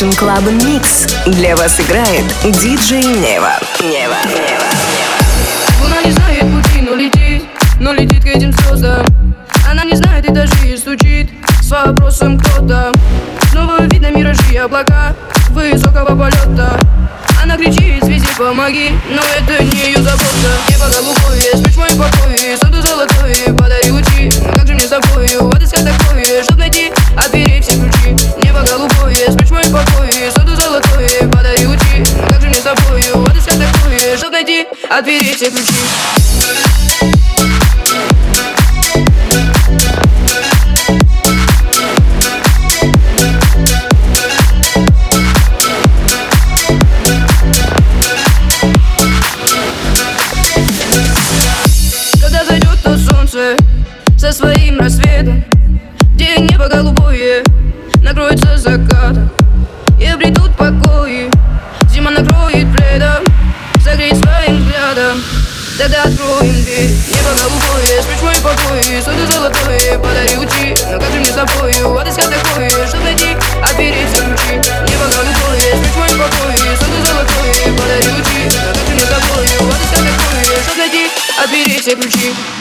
Russian Club Mix. Для вас играет диджей Нева. Нева. Нева. Луна не знает пути, но летит, но летит к этим звездам. Она не знает и даже и стучит с вопросом кто-то. Снова видно миражи облака высокого полета. Она кричит, звезде помоги, но это не ее забота Небо голубое, спишь мой покой, солнце золотое, подари лучи Но как же мне с тобой, вот искать такое, чтоб найти, отбери найти, отбери все Sip and.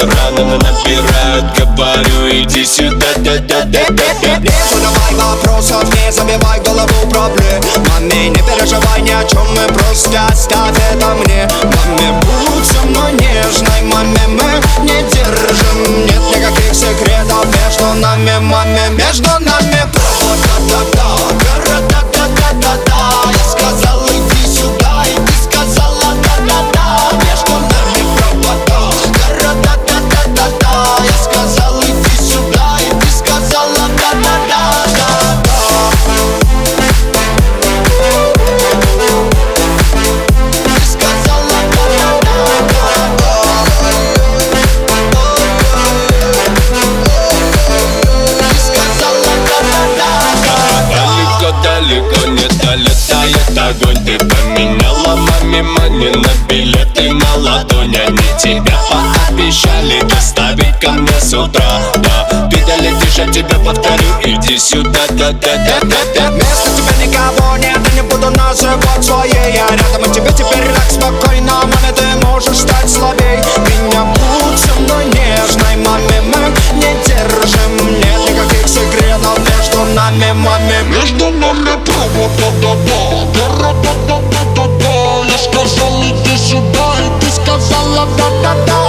Рано на нас играют Говорю, иди сюда да да да да да Не задавай вопросов, не забивай голову проблем. Маме, не переживай ни о чем Мы просто оставь это мне. Маме, будь со мной нежной Маме, мы не держим. Нет никаких секретов между нами Маме, между нами. Да, да, да, да. тебя Пообещали доставить ко мне с утра. Да, ты долетишь, я тебе повторю Иди сюда, да, да, да, да, да. Вместо тебя никого нет, я не буду называть своей. Я рядом, и тебе теперь так спокойно Маме, ты можешь стать слабей. Меня будь со мной нежной Маме, мы не держим. Нет никаких секретов между нами, маме. Между нами провод, да, да, dot da da.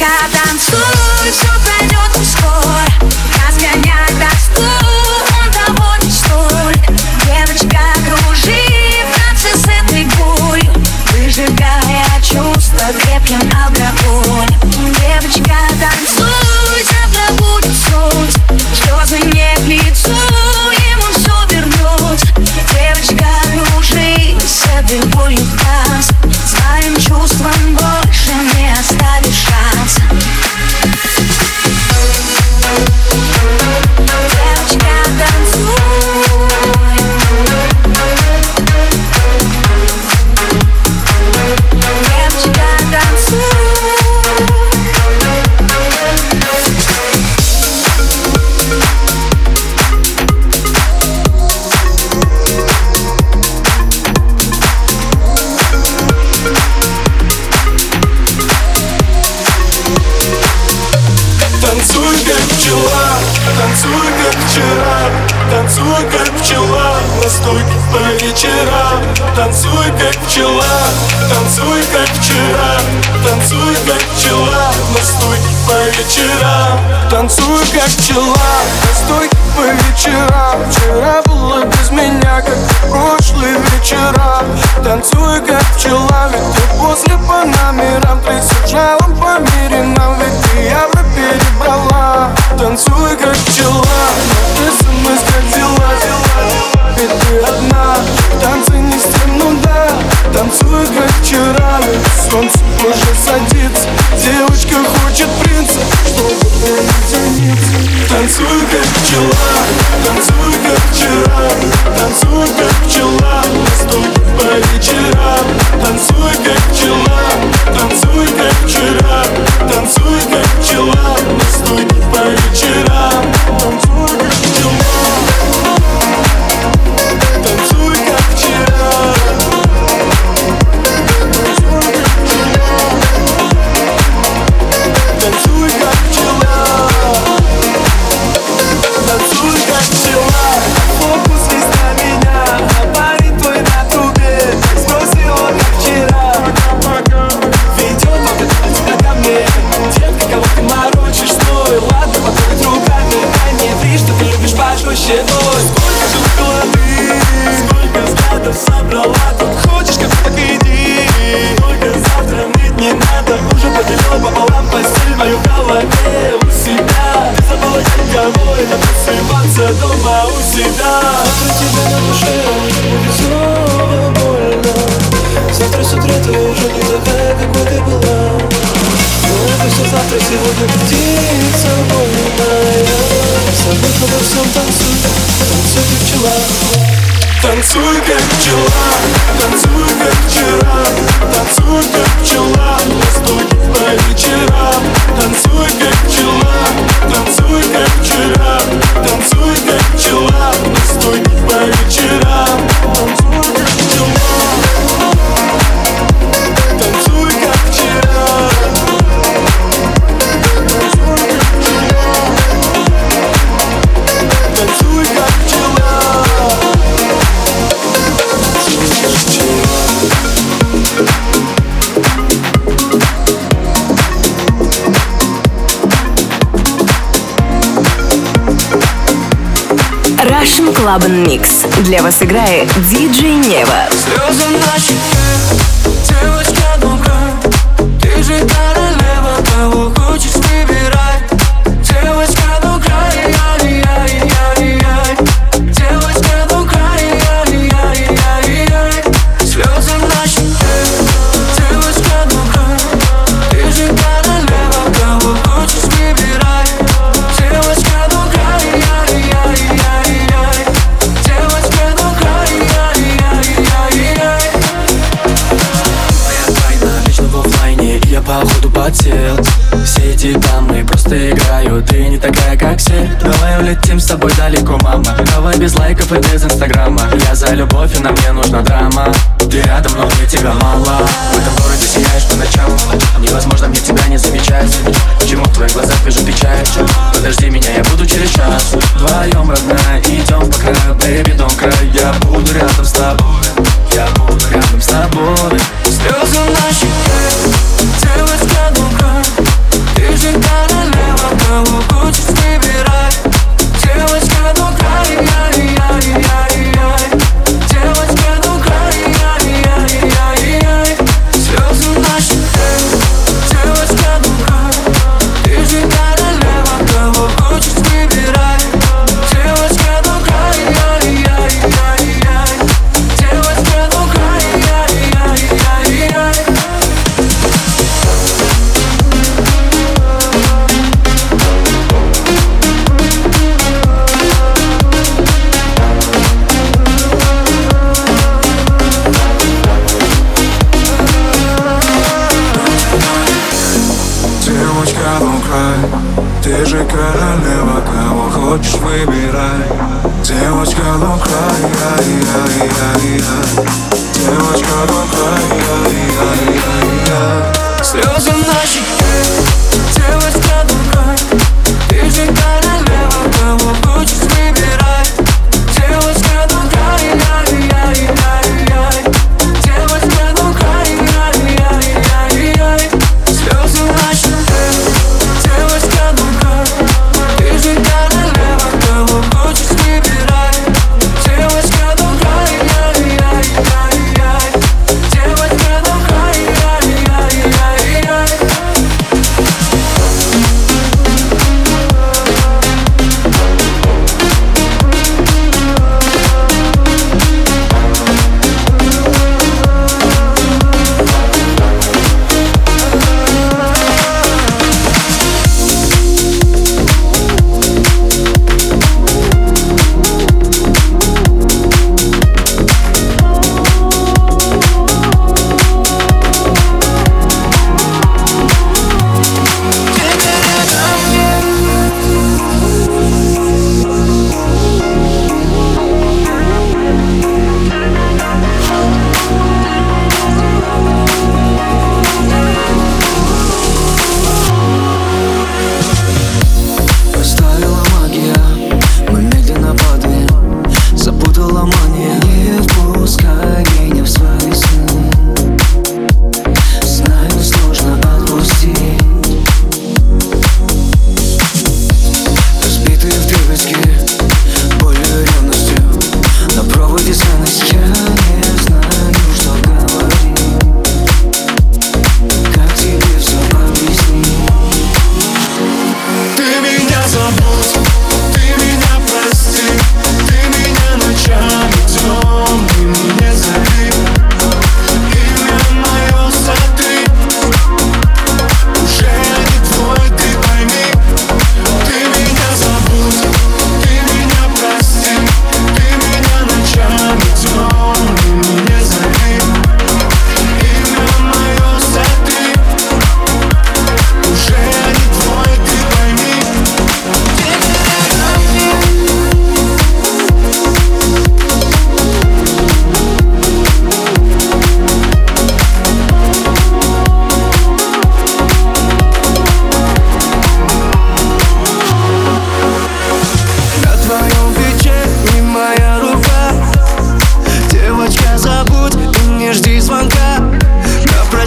Танцуй, все Club Mix. Для вас играет DJ Нева. Слезы на без лайков и без инстаграма. Я за любовь, и на мне нужна драма. Ты рядом, но мне тебя мало. В этом городе сияешь по ночам. Невозможно мне тебя не замечать. Почему в твоих глазах вижу печаль Подожди меня, я буду через час. Вдвоем, родная, идем по краю. Baby, don't cry Я буду рядом с тобой. Я буду рядом с тобой. Слезы на щеке Девочка добрая Ты же королева Кого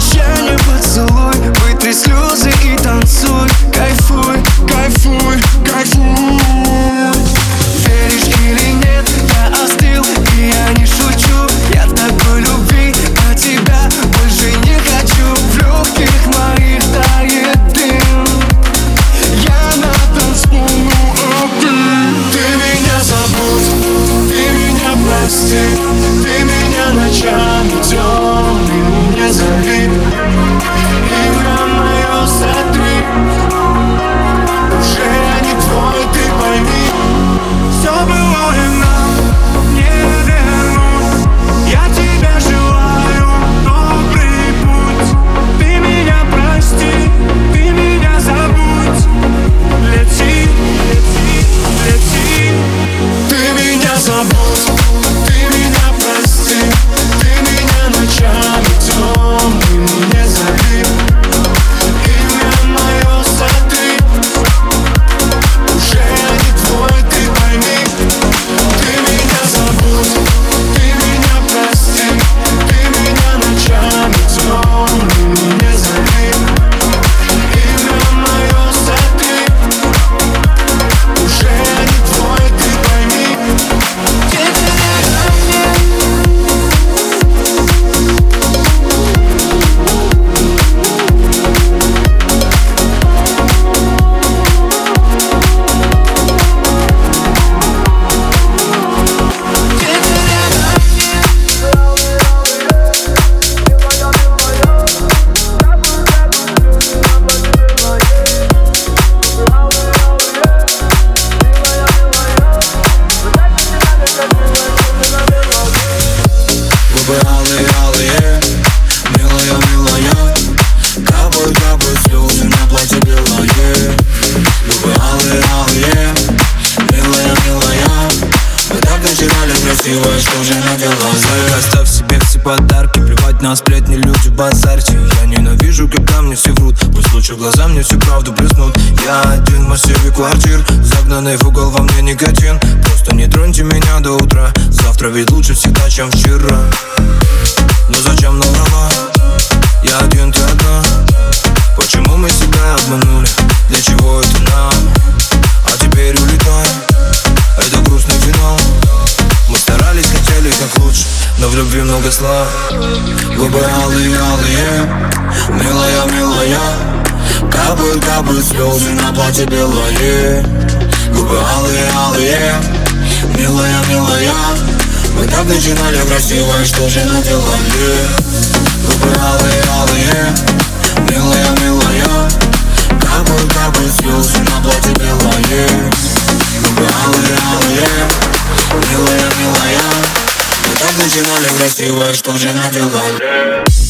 прощание поцелуй. Вытри слезы и танцуй. бы слезы на платье белое Губы алые, алые Милая, милая Мы так начинали красиво, что же наделали? Губы алые, алые Милая, милая Как Капают, бы слезы на платье белое Губы алые, алые Милая, милая Мы так начинали красиво, что же наделали?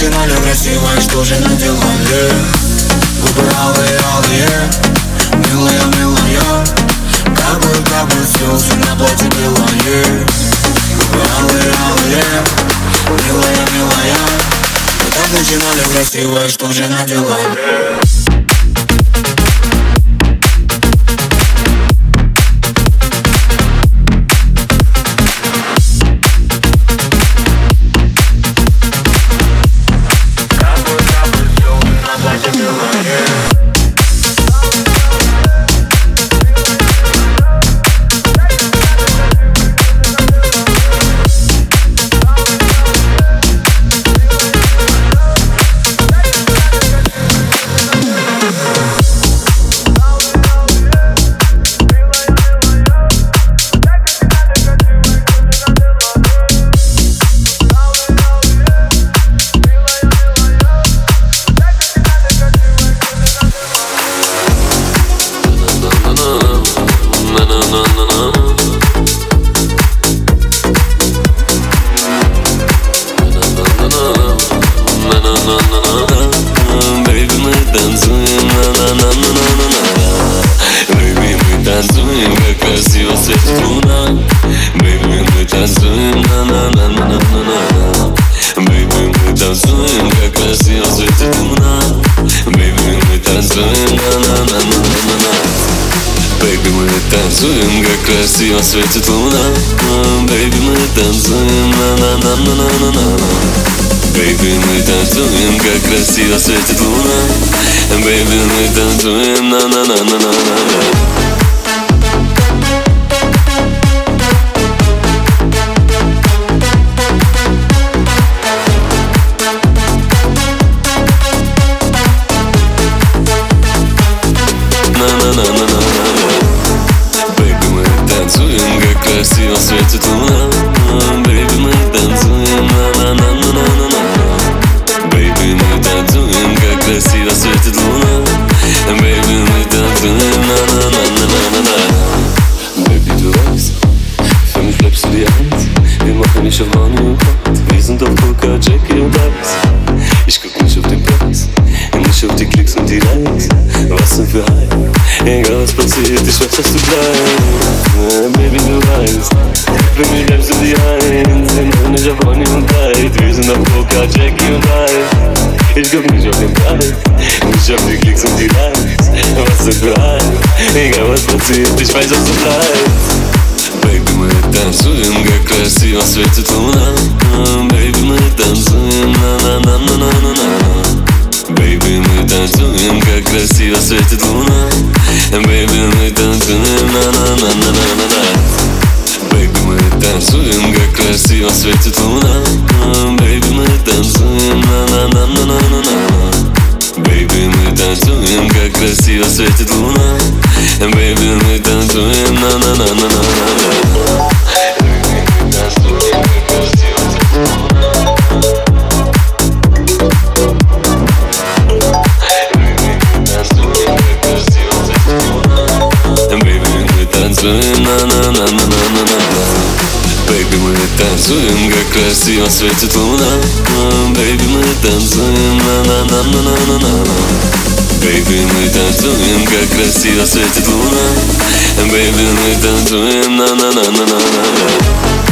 Начинали красиво и что же наделали Губы алые, милая, Милая, Как милая Капы, капы, слезы на платье белое Губы алые, алые Милая, милая Мы так начинали красиво и что же наделали танцуем, на-на-на-на-на-на-на Baby, мы танцуем, как красиво светит луна Baby, мы танцуем, на-на-на-на-на-на-на Baby, мы танцуем, как красиво светит луна Baby, мы танцуем, на-на-на-на-на-на Baby, мы танцуем, как красиво светит луна Baby, мы танцуем, на-на-на-на-на-на-на Бэйби, мы танцуем, как красиво светит луна Бэйби, мы танцуем, на-на-на-на-на-на Amigo, me joga mais Me chama de cliques sutilares Vai sangrar Engava os pacientes, faz os sutilares Baby, мы танцуем, как красиво светит луна Baby, мы танцуем, на-на-на-на-на-на-на Baby, мы танцуем, как красиво светит луна Baby, мы танцуем, на-на-на-на-на-на Baby, мы танцуем, как красиво светит луна танцуем на на на на на на на на, Бэйби, мы танцуем, как красиво светит луна. Бэйби, мы танцуем на на на на на на на Красиво светит луна. Baby, мы танцуем на на на на на на на Baby, мы танцуем, как красиво светит луна. Baby, мы танцуем на на на на на на на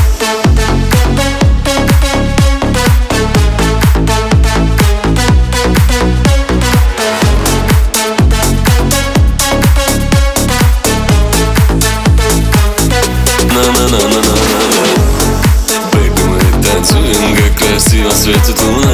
светит луна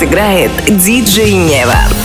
Играет диджей Нева.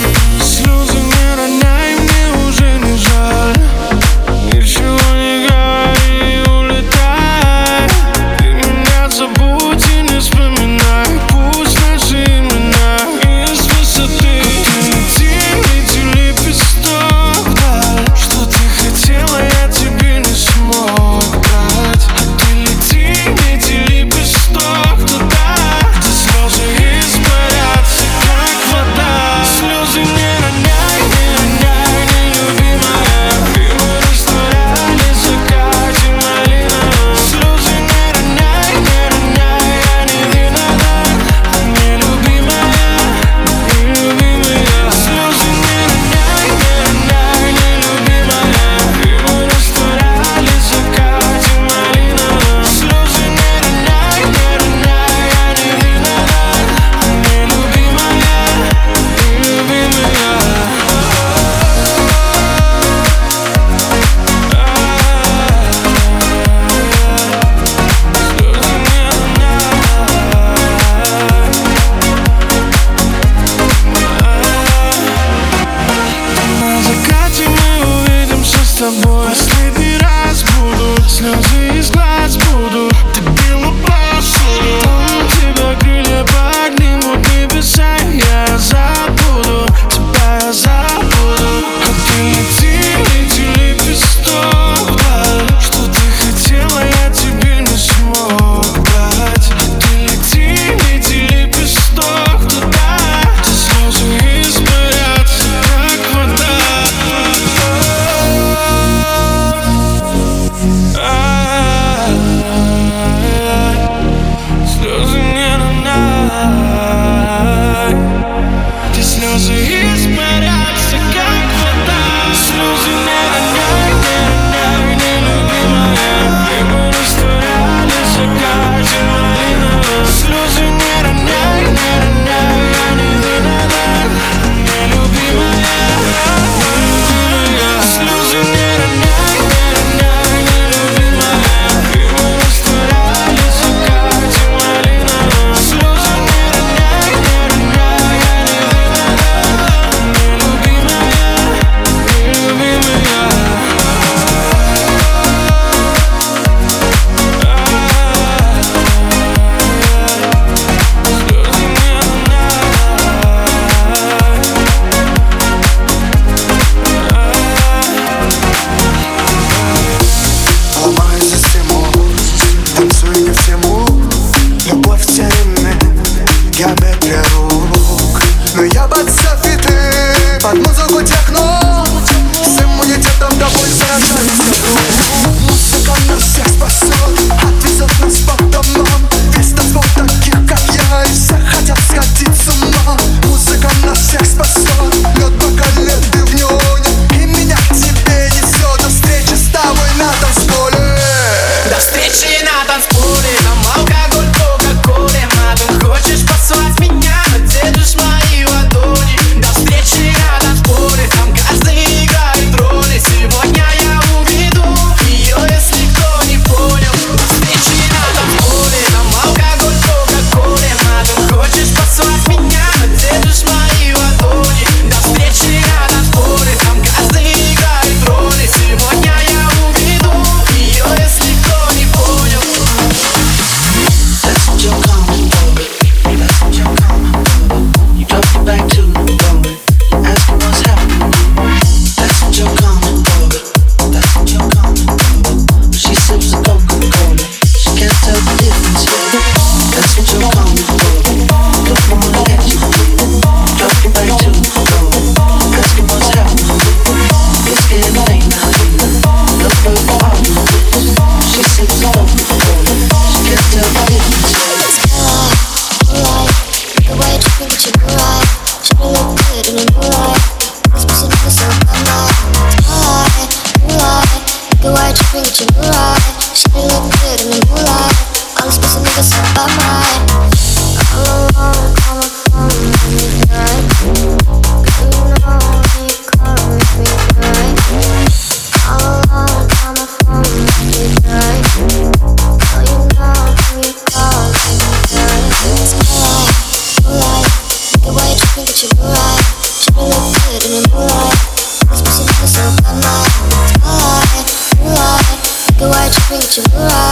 July.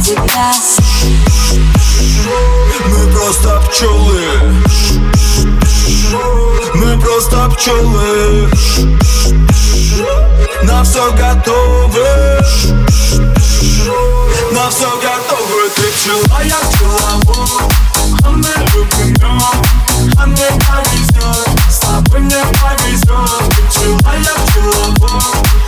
тебя. Мы просто пчелы. Мы просто пчелы. На все готовы. На все готовы. Ты пчела, я пчеловод. А мы выпрямем А мне повезет С тобой мне повезет Ты пчела, я пчеловод.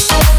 Thank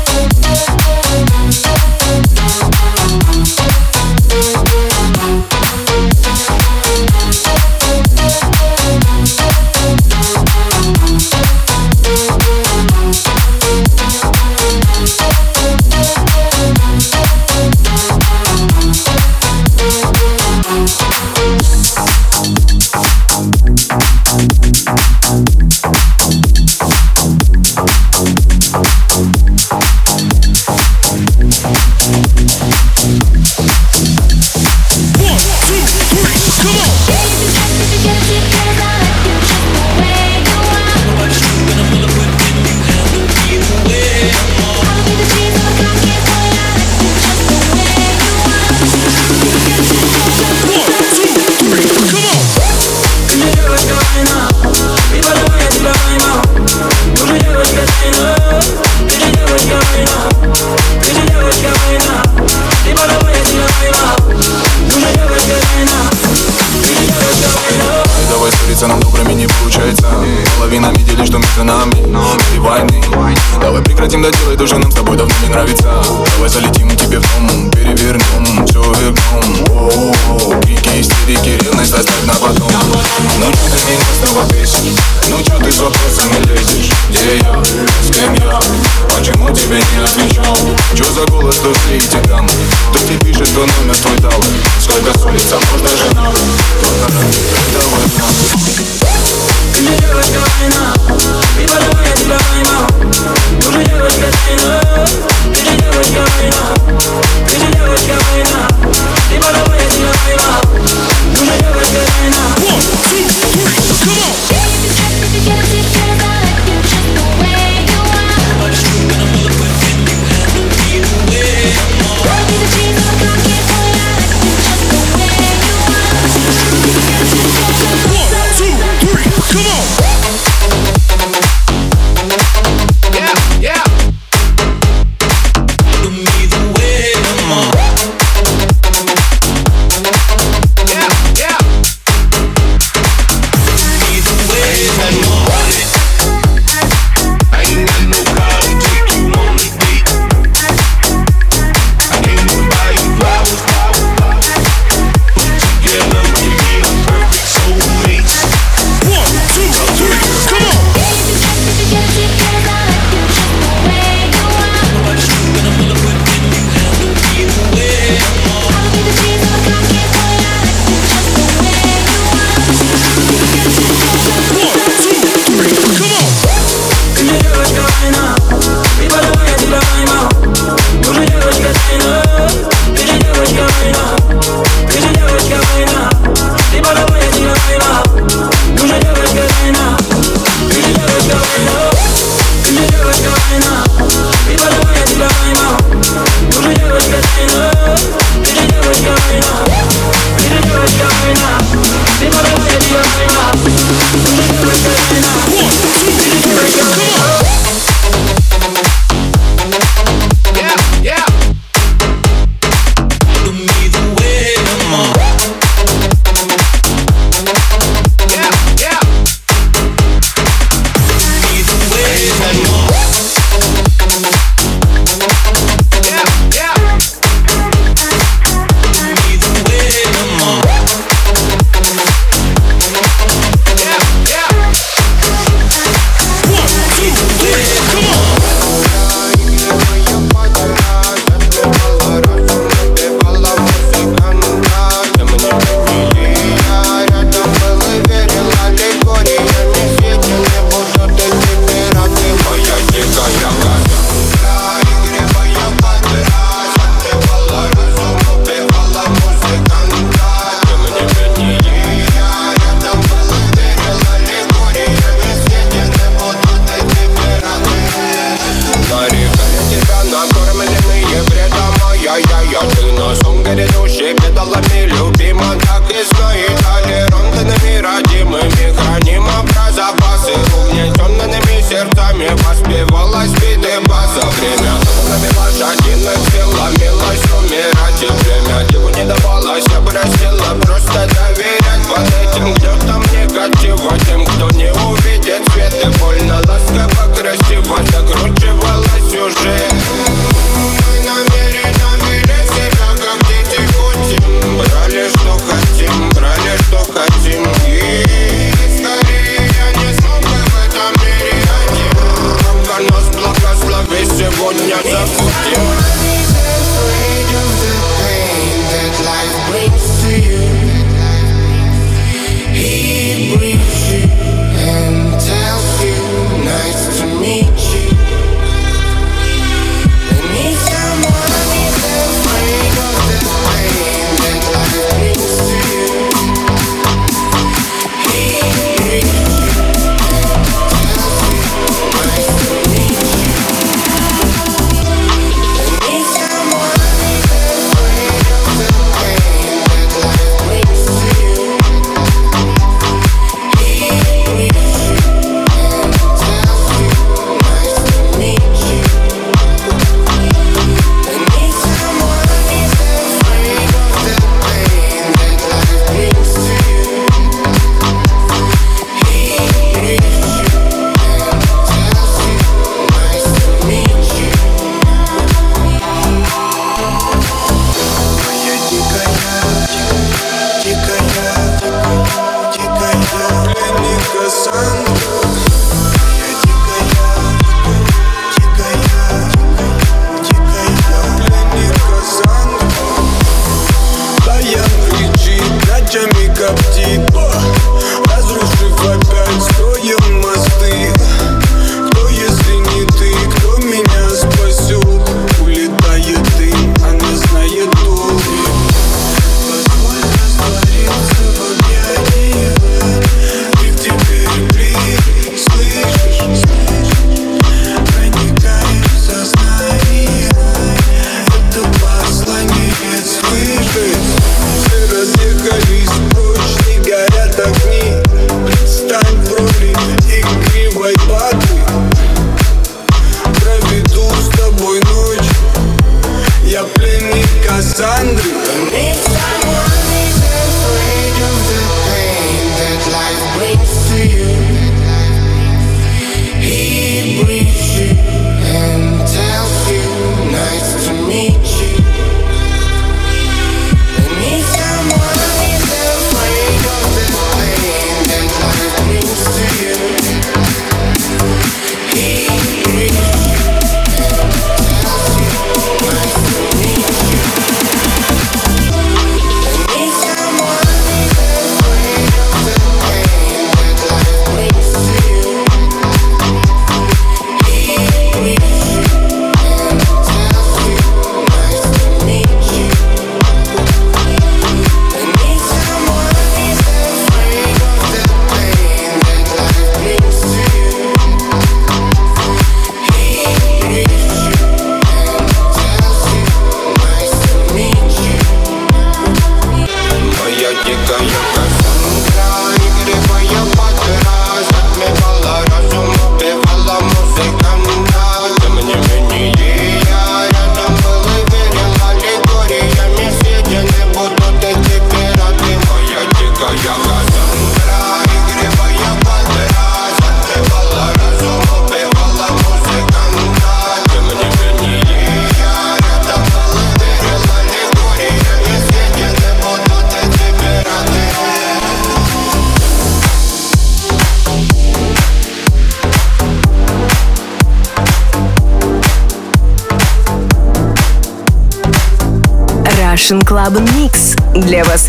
Сколько с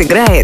играет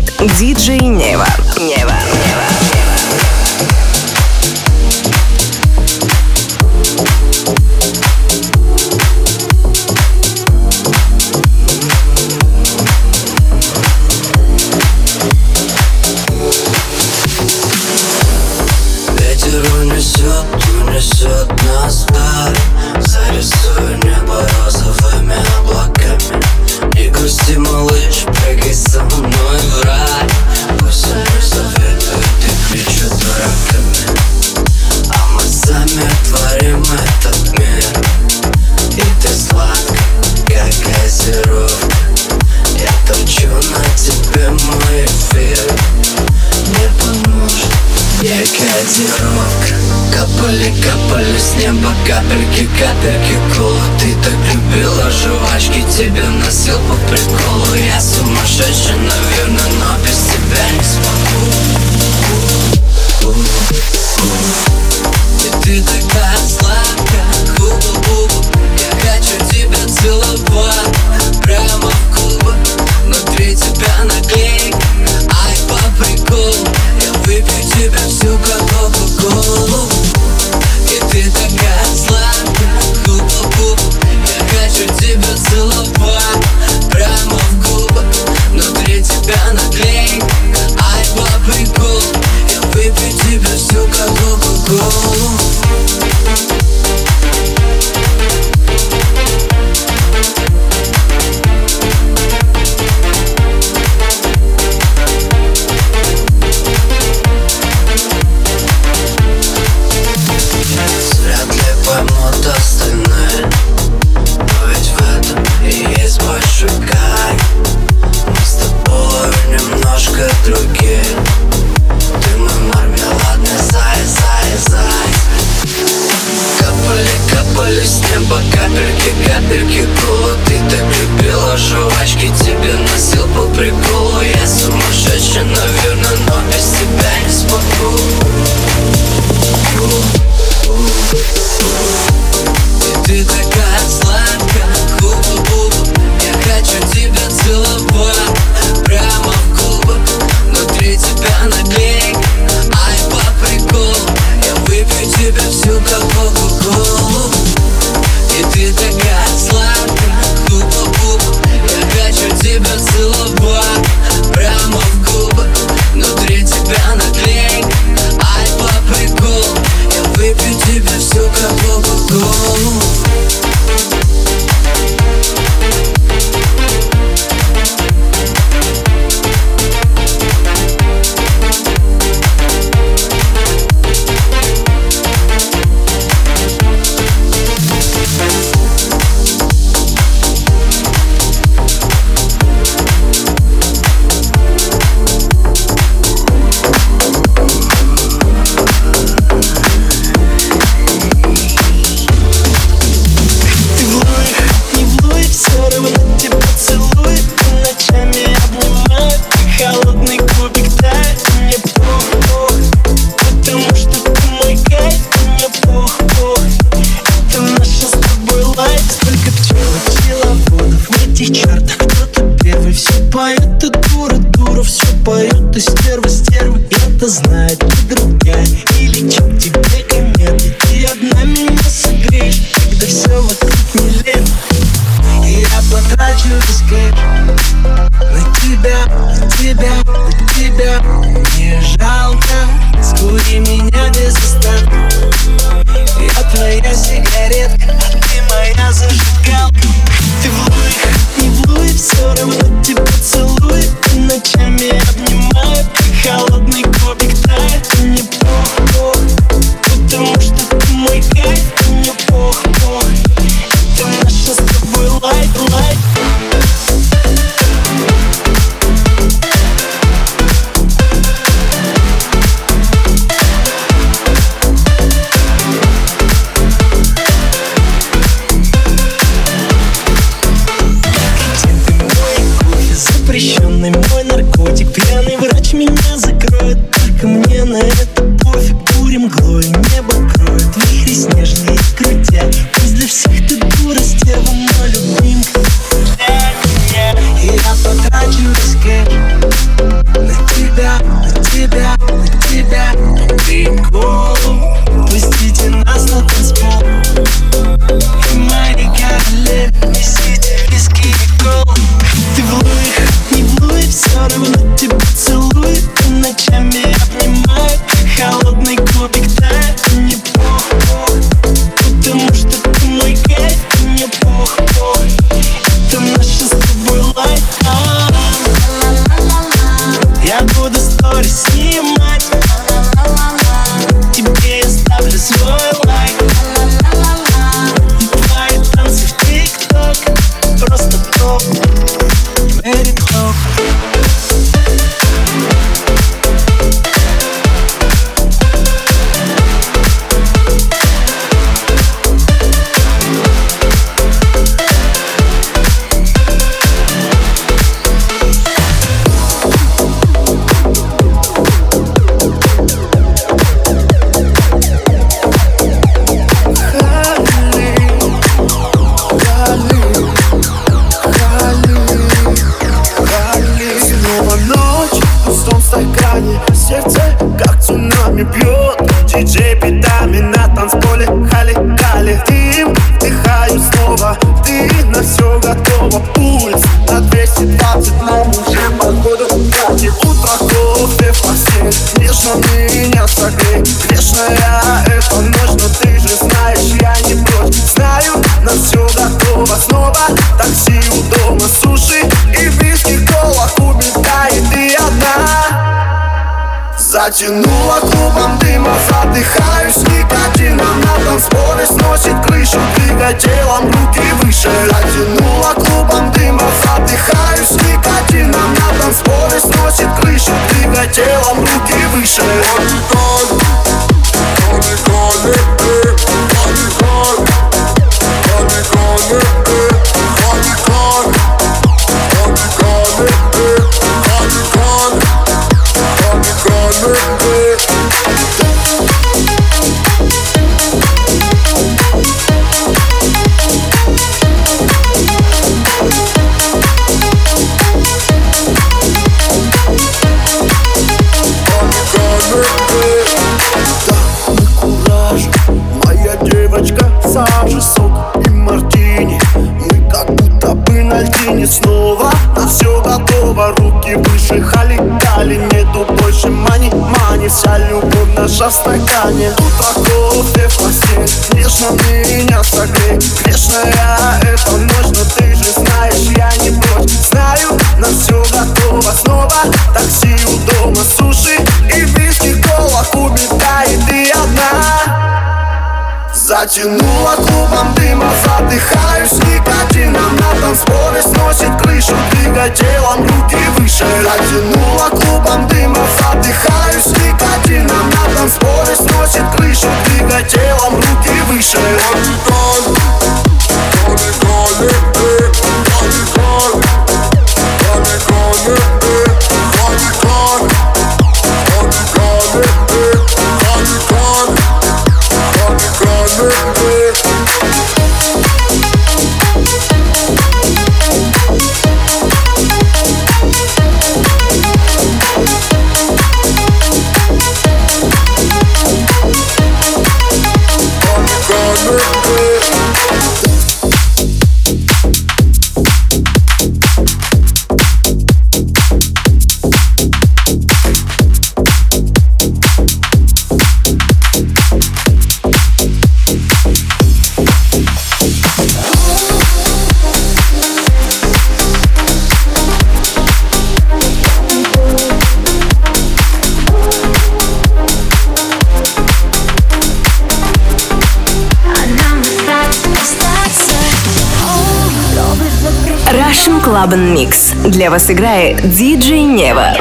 Club Mix. Для вас играет DJ Нева.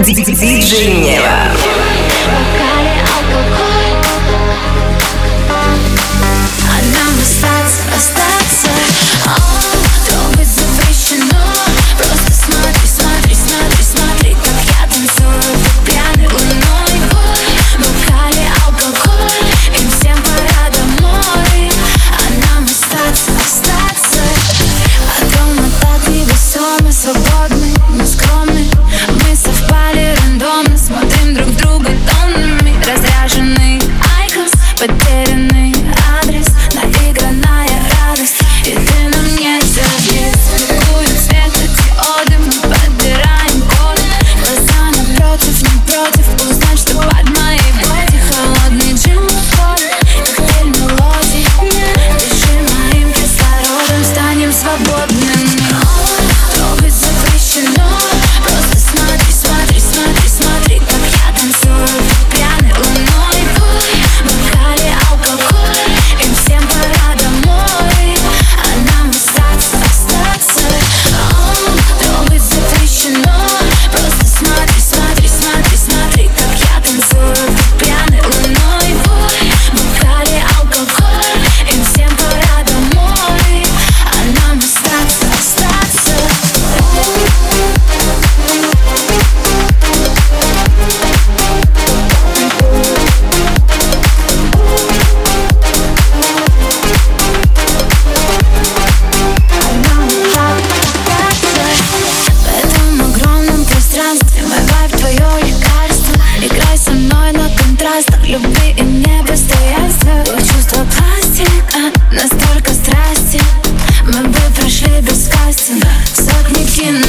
DJ Нева. контраст любви и непостоянства Чувство пластика, настолько страсти. Мы бы прошли без кастинга Сотни кино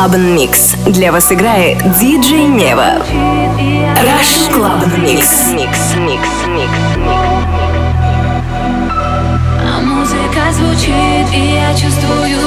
Клабн микс Для вас играет диджей Нева. Rush Club Mix. Mix, mix, mix, mix. А музыка звучит, и я чувствую